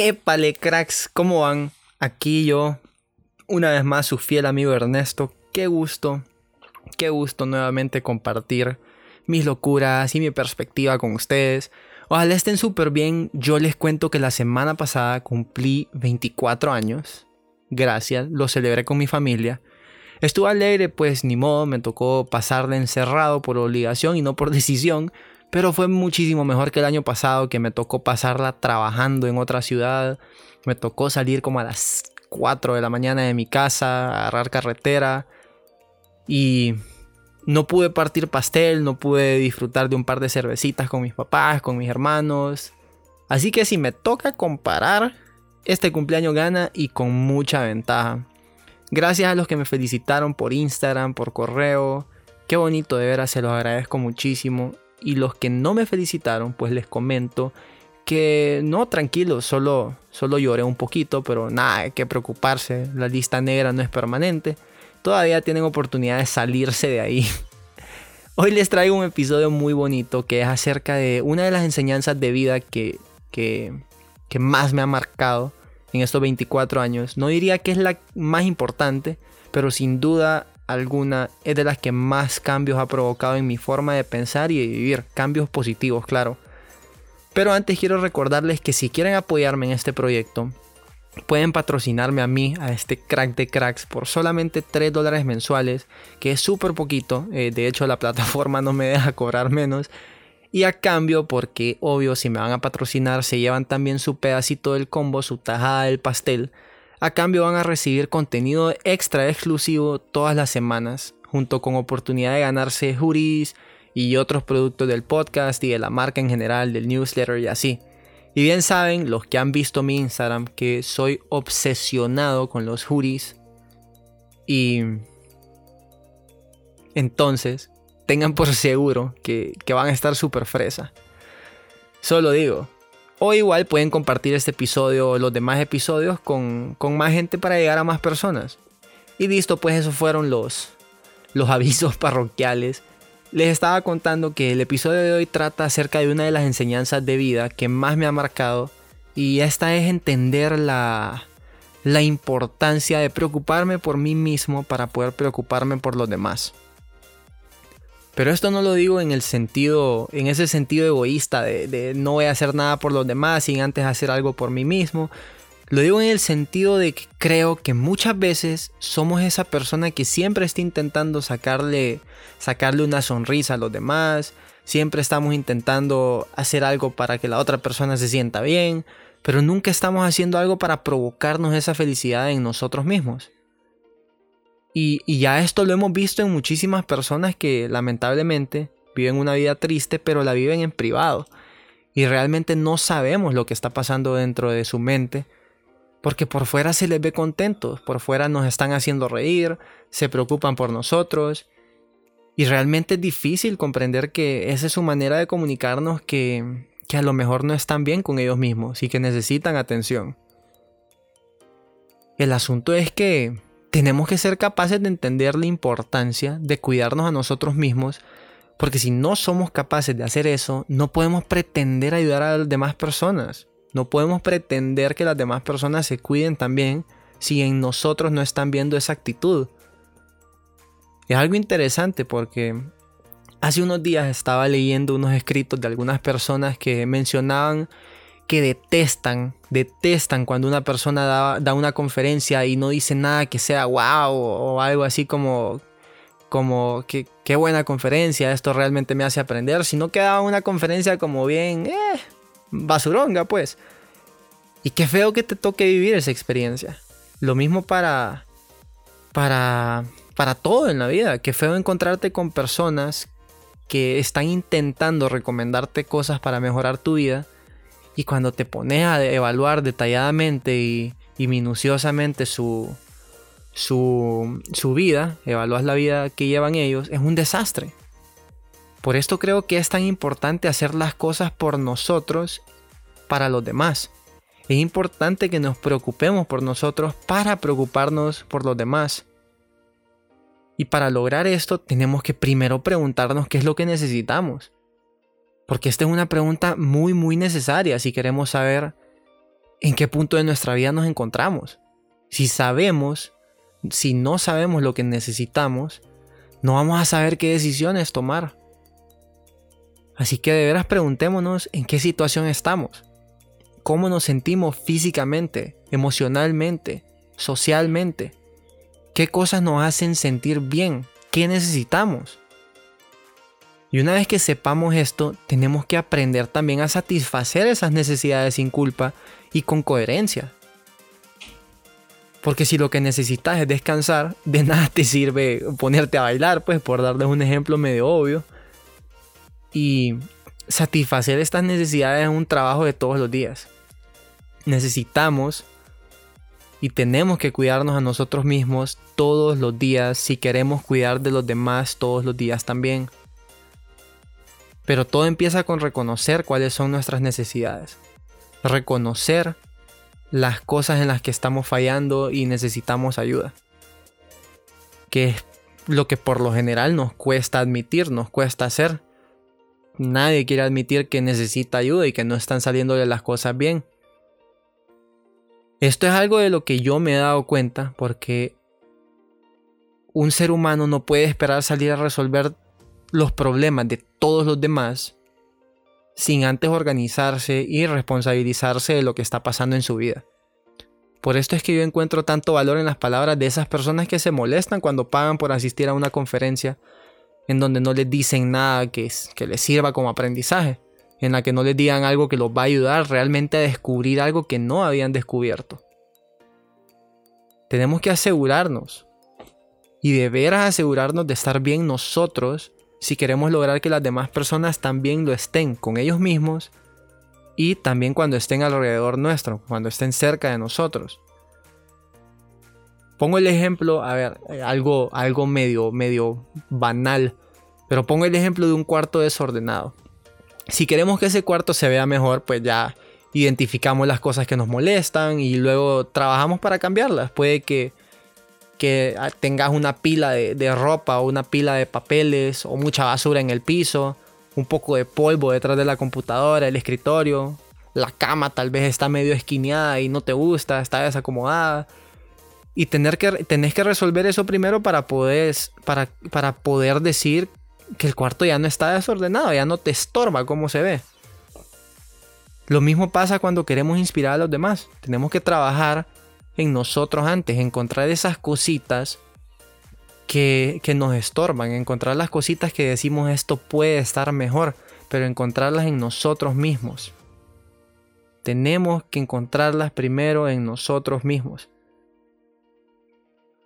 Épale, cracks, ¿cómo van? Aquí yo, una vez más, su fiel amigo Ernesto. Qué gusto, qué gusto nuevamente compartir mis locuras y mi perspectiva con ustedes. Ojalá estén súper bien. Yo les cuento que la semana pasada cumplí 24 años. Gracias, lo celebré con mi familia. Estuve alegre, pues ni modo, me tocó pasarle encerrado por obligación y no por decisión, pero fue muchísimo mejor que el año pasado que me tocó pasarla trabajando en otra ciudad. Me tocó salir como a las 4 de la mañana de mi casa, agarrar carretera y no pude partir pastel, no pude disfrutar de un par de cervecitas con mis papás, con mis hermanos. Así que si me toca comparar, este cumpleaños gana y con mucha ventaja. Gracias a los que me felicitaron por Instagram, por correo. Qué bonito, de veras, se los agradezco muchísimo. Y los que no me felicitaron, pues les comento que no, tranquilo, solo, solo lloré un poquito, pero nada, hay que preocuparse, la lista negra no es permanente, todavía tienen oportunidad de salirse de ahí. Hoy les traigo un episodio muy bonito que es acerca de una de las enseñanzas de vida que, que, que más me ha marcado en estos 24 años. No diría que es la más importante, pero sin duda alguna es de las que más cambios ha provocado en mi forma de pensar y de vivir. Cambios positivos, claro. Pero antes quiero recordarles que si quieren apoyarme en este proyecto, pueden patrocinarme a mí, a este crack de cracks, por solamente 3 dólares mensuales, que es súper poquito. Eh, de hecho, la plataforma no me deja cobrar menos. Y a cambio, porque obvio, si me van a patrocinar, se llevan también su pedacito del combo, su tajada del pastel. A cambio van a recibir contenido extra exclusivo todas las semanas, junto con oportunidad de ganarse juris y otros productos del podcast y de la marca en general, del newsletter y así. Y bien saben los que han visto mi Instagram que soy obsesionado con los juris. Y entonces tengan por seguro que, que van a estar súper fresa. Solo digo, o igual pueden compartir este episodio o los demás episodios con, más gente para llegar a más personas. Y listo, pues esos fueron los, los avisos parroquiales. Les estaba contando que el episodio de hoy trata acerca de una de las enseñanzas de vida que más me ha marcado. Y esta es entender la, la importancia de preocuparme por mí mismo para poder preocuparme por los demás. Pero esto no lo digo en el sentido, en ese sentido egoísta de, no voy a hacer nada por los demás sin antes hacer algo por mí mismo. Lo digo en el sentido de que creo que muchas veces somos esa persona que siempre está intentando sacarle, sacarle una sonrisa a los demás, siempre estamos intentando hacer algo para que la otra persona se sienta bien, pero nunca estamos haciendo algo para provocarnos esa felicidad en nosotros mismos. Y, ya esto lo hemos visto en muchísimas personas que lamentablemente viven una vida triste, pero la viven en privado. Y realmente no sabemos lo que está pasando dentro de su mente. Porque por fuera se les ve contentos, por fuera nos están haciendo reír, se preocupan por nosotros. Y realmente es difícil comprender que esa es su manera de comunicarnos que, que a lo mejor no están bien con ellos mismos y que necesitan atención. El asunto es que tenemos que ser capaces de entender la importancia de cuidarnos a nosotros mismos, porque si no somos capaces de hacer eso, no podemos pretender ayudar a las demás personas. No podemos pretender que las demás personas se cuiden también si en nosotros no están viendo esa actitud. Es algo interesante porque hace unos días estaba leyendo unos escritos de algunas personas que mencionaban que detestan, detestan cuando una persona da, una conferencia y no dice nada que sea wow o algo así como, como que qué buena conferencia, esto realmente me hace aprender, sino que da una conferencia como bien, eh, basuronga pues. Y qué feo que te toque vivir esa experiencia. Lo mismo para para para todo en la vida. Qué feo encontrarte con personas que están intentando recomendarte cosas para mejorar tu vida y cuando te pones a evaluar detalladamente y, minuciosamente su, su, su vida, evalúas la vida que llevan ellos, es un desastre. Por esto creo que es tan importante hacer las cosas por nosotros para los demás. Es importante que nos preocupemos por nosotros para preocuparnos por los demás. Y para lograr esto tenemos que primero preguntarnos qué es lo que necesitamos. Porque esta es una pregunta muy muy necesaria si queremos saber en qué punto de nuestra vida nos encontramos. Si sabemos, si no sabemos lo que necesitamos, no vamos a saber qué decisiones tomar. Así que de veras preguntémonos en qué situación estamos. Cómo nos sentimos físicamente, emocionalmente, socialmente. ¿Qué cosas nos hacen sentir bien? ¿Qué necesitamos? Y una vez que sepamos esto, tenemos que aprender también a satisfacer esas necesidades sin culpa y con coherencia. Porque si lo que necesitas es descansar, de nada te sirve ponerte a bailar, pues por darles un ejemplo medio obvio. Y satisfacer estas necesidades es un trabajo de todos los días. Necesitamos y tenemos que cuidarnos a nosotros mismos todos los días si queremos cuidar de los demás todos los días también. Pero todo empieza con reconocer cuáles son nuestras necesidades. Reconocer las cosas en las que estamos fallando y necesitamos ayuda. Que es lo que por lo general nos cuesta admitir, nos cuesta hacer. Nadie quiere admitir que necesita ayuda y que no están saliendo de las cosas bien. Esto es algo de lo que yo me he dado cuenta porque un ser humano no puede esperar salir a resolver los problemas de todos los demás sin antes organizarse y responsabilizarse de lo que está pasando en su vida. Por esto es que yo encuentro tanto valor en las palabras de esas personas que se molestan cuando pagan por asistir a una conferencia en donde no les dicen nada que, que les sirva como aprendizaje, en la que no les digan algo que los va a ayudar realmente a descubrir algo que no habían descubierto. Tenemos que asegurarnos y de veras asegurarnos de estar bien nosotros si queremos lograr que las demás personas también lo estén con ellos mismos y también cuando estén alrededor nuestro, cuando estén cerca de nosotros. Pongo el ejemplo, a ver, eh, algo, algo medio, medio banal, pero pongo el ejemplo de un cuarto desordenado. Si queremos que ese cuarto se vea mejor, pues ya identificamos las cosas que nos molestan y luego trabajamos para cambiarlas. Puede que que ah, tengas una pila de, ropa o una pila de papeles o mucha basura en el piso, un poco de polvo detrás de la computadora, el escritorio, la cama tal vez está medio esquineada y no te gusta, está desacomodada. Y tener que, tenés que resolver eso primero para poder, para, para poder decir que el cuarto ya no está desordenado, ya no te estorba como se ve. Lo mismo pasa cuando queremos inspirar a los demás. Tenemos que trabajar en nosotros antes, encontrar esas cositas que, que nos estorban, encontrar las cositas que decimos esto puede estar mejor, pero encontrarlas en nosotros mismos. Tenemos que encontrarlas primero en nosotros mismos.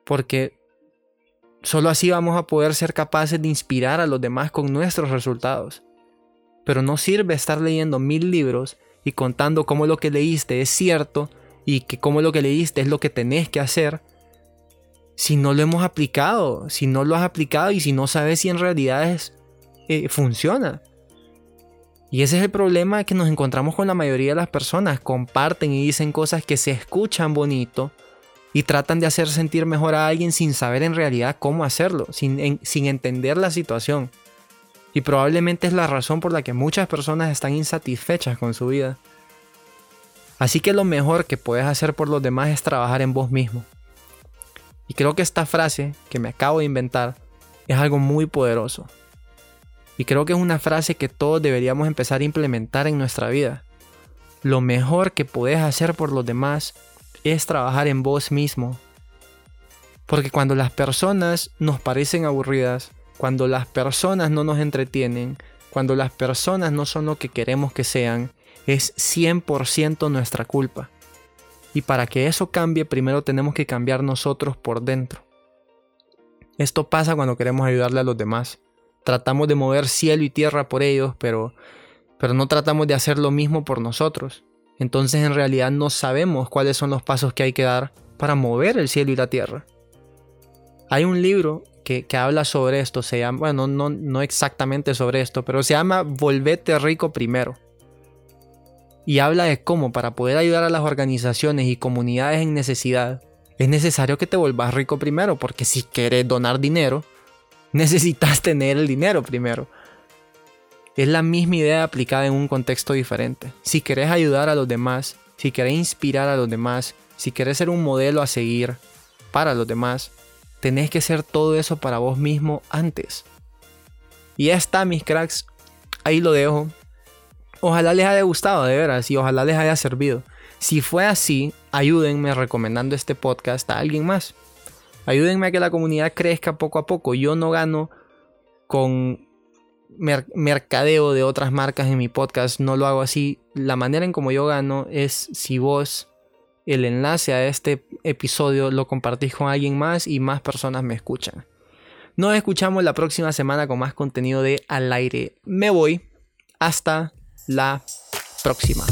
Porque solo así vamos a poder ser capaces de inspirar a los demás con nuestros resultados. Pero no sirve estar leyendo mil libros y contando cómo lo que leíste es cierto y que como lo que leíste es lo que tenés que hacer, si no lo hemos aplicado, si no lo has aplicado y si no sabes si en realidad es, eh, funciona. Y ese es el problema que nos encontramos con la mayoría de las personas. Comparten y dicen cosas que se escuchan bonito y tratan de hacer sentir mejor a alguien sin saber en realidad cómo hacerlo, sin, sin entender la situación. Y probablemente es la razón por la que muchas personas están insatisfechas con su vida. Así que lo mejor que puedes hacer por los demás es trabajar en vos mismo. Y creo que esta frase que me acabo de inventar es algo muy poderoso. Y creo que es una frase que todos deberíamos empezar a implementar en nuestra vida. Lo mejor que puedes hacer por los demás es trabajar en vos mismo. Porque cuando las personas nos parecen aburridas, cuando las personas no nos entretienen, cuando las personas no son lo que queremos que sean, es 100% nuestra culpa. Y para que eso cambie, primero tenemos que cambiar nosotros por dentro. Esto pasa cuando queremos ayudarle a los demás. Tratamos de mover cielo y tierra por ellos, pero, pero no tratamos de hacer lo mismo por nosotros. Entonces en realidad no sabemos cuáles son los pasos que hay que dar para mover el cielo y la tierra. Hay un libro que, habla sobre esto, se llama, bueno, no, no exactamente sobre esto, pero se llama Volvete rico primero. Y habla de cómo para poder ayudar a las organizaciones y comunidades en necesidad, es necesario que te vuelvas rico primero, porque si quieres donar dinero, necesitas tener el dinero primero. Es la misma idea aplicada en un contexto diferente. Si querés ayudar a los demás, si querés inspirar a los demás, si querés ser un modelo a seguir para los demás, tenés que hacer todo eso para vos mismo antes. Y ya está, mis cracks. Ahí lo dejo. Ojalá les haya gustado, de veras, y ojalá les haya servido. Si fue así, ayúdenme recomendando este podcast a alguien más. Ayúdenme a que la comunidad crezca poco a poco. Yo no gano con mercadeo de otras marcas en mi podcast, no lo hago así. La manera en como yo gano es si vos el enlace a este episodio lo compartís con alguien más y más personas me escuchan. Nos escuchamos la próxima semana con más contenido de Al aire. Me voy. Hasta la próxima.